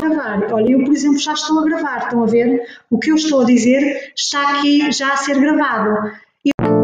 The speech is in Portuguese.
gravar. Olha, eu, por exemplo, já estou a gravar, estão a ver? O que eu estou a dizer está aqui já a ser gravado. Eu...